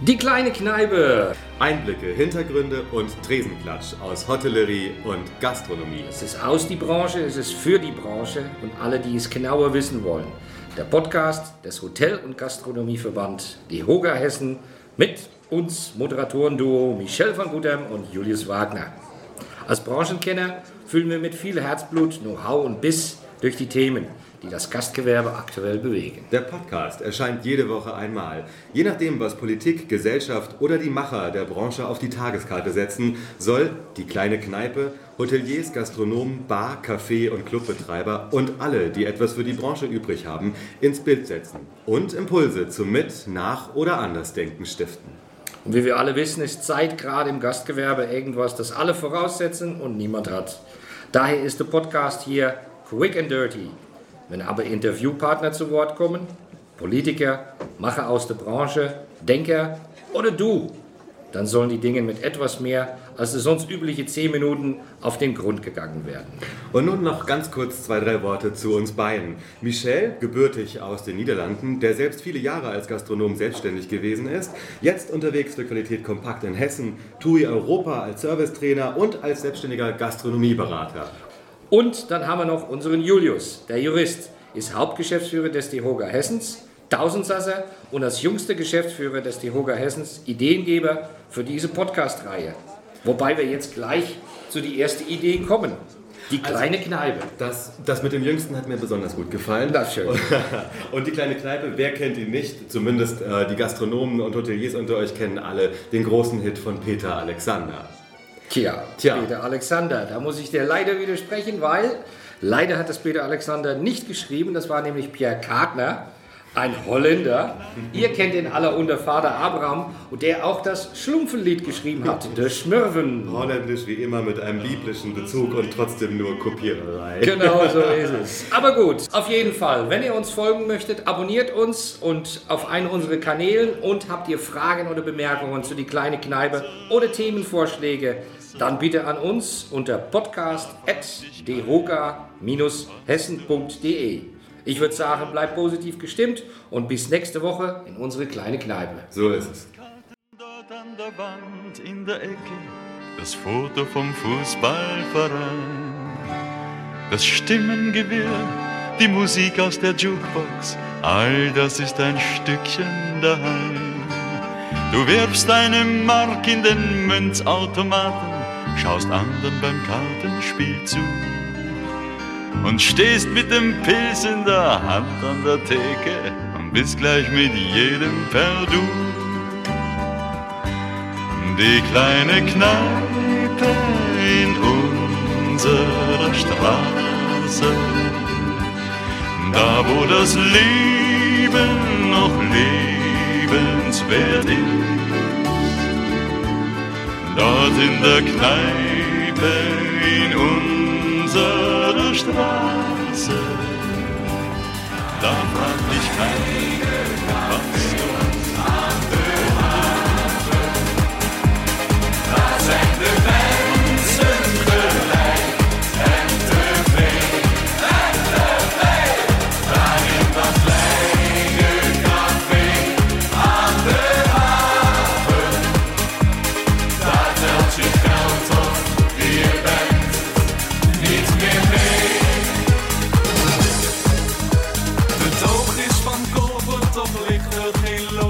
Die kleine Kneipe. Einblicke, Hintergründe und Tresenklatsch aus Hotellerie und Gastronomie. Es ist aus die Branche, es ist für die Branche und alle, die es genauer wissen wollen. Der Podcast des Hotel- und Gastronomieverband Die Hoga Hessen mit uns Moderatoren-Duo Michel van Gutem und Julius Wagner. Als Branchenkenner fühlen wir mit viel Herzblut, Know-how und Biss durch die Themen, die das Gastgewerbe aktuell bewegen. Der Podcast erscheint jede Woche einmal. Je nachdem, was Politik, Gesellschaft oder die Macher der Branche auf die Tageskarte setzen, soll die kleine Kneipe, Hoteliers, Gastronomen, Bar, Café und Clubbetreiber und alle, die etwas für die Branche übrig haben, ins Bild setzen und Impulse zum Mit-, Nach- oder Andersdenken stiften. Und wie wir alle wissen, ist Zeit gerade im Gastgewerbe irgendwas, das alle voraussetzen und niemand hat. Daher ist der Podcast hier quick and dirty. Wenn aber Interviewpartner zu Wort kommen, Politiker, Macher aus der Branche, Denker oder du, dann sollen die Dinge mit etwas mehr als die sonst übliche 10 Minuten auf den Grund gegangen werden. Und nun noch ganz kurz zwei, drei Worte zu uns beiden. Michel, gebürtig aus den Niederlanden, der selbst viele Jahre als Gastronom selbstständig gewesen ist, jetzt unterwegs für Qualität Kompakt in Hessen, TUI Europa als Servicetrainer und als selbstständiger Gastronomieberater. Und dann haben wir noch unseren Julius, der Jurist, ist Hauptgeschäftsführer des DEHOGA Hessens, Tausendsasser und als jüngster Geschäftsführer des DEHOGA Hessens Ideengeber für diese Podcast-Reihe. Wobei wir jetzt gleich zu die erste Idee kommen. Die kleine Kneipe. Das, das mit dem Jüngsten hat mir besonders gut gefallen. Das schön. Und die kleine Kneipe, wer kennt ihn nicht? Zumindest äh, die Gastronomen und Hoteliers unter euch kennen alle den großen Hit von Peter Alexander. Tja, Tja. Peter Alexander, da muss ich dir leider widersprechen, weil leider hat das Peter Alexander nicht geschrieben. Das war nämlich Pierre Kartner, ein Holländer. Ihr kennt ihn alle unter Vater Abraham und der auch das Schlumpfenlied geschrieben hat, Der Schmürven. Holländisch wie immer mit einem biblischen Bezug und trotzdem nur Kopiererei. Genau so ist es. Aber gut, auf jeden Fall, wenn ihr uns folgen möchtet, abonniert uns und auf einen unserer Kanälen und habt ihr Fragen oder Bemerkungen zu die kleine Kneipe oder Themenvorschläge, dann bitte an uns unter podcast.deroga-hessen.de. Ich würde sagen, bleibt positiv gestimmt und bis nächste Woche in unsere kleine Kneipe. So ist es. Dort an der Wand in der Ecke das Foto vom Fußballverein. Das Stimmengewirr, die Musik aus der Jukebox, all das ist ein Stückchen daheim. Du wirfst eine Mark in den Münzautomaten, schaust anderen beim Kartenspiel zu und stehst mit dem Pilz in der Hand an der Theke und bist gleich mit jedem per Du. Die kleine Kneipe in unserer Straße, da wo das Leben noch lebenswert ist, dort in der Kneipe in unserer Straße, da fragt dich keiner, was du De